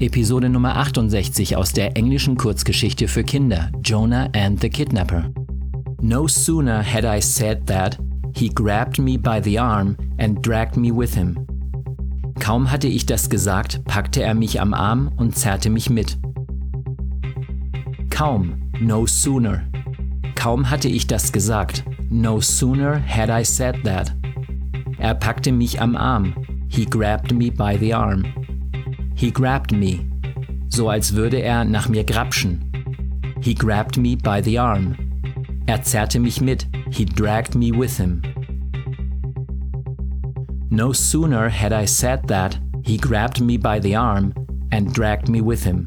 Episode Nummer 68 aus der englischen Kurzgeschichte für Kinder Jonah and the Kidnapper. No sooner had I said that, he grabbed me by the arm and dragged me with him. Kaum hatte ich das gesagt, packte er mich am Arm und zerrte mich mit. Kaum, no sooner. Kaum hatte ich das gesagt, no sooner had I said that. Er packte mich am Arm. He grabbed me by the arm. He grabbed me. So als würde er nach mir grapschen. He grabbed me by the arm. Er zerrte mich mit. He dragged me with him. No sooner had I said that, he grabbed me by the arm and dragged me with him.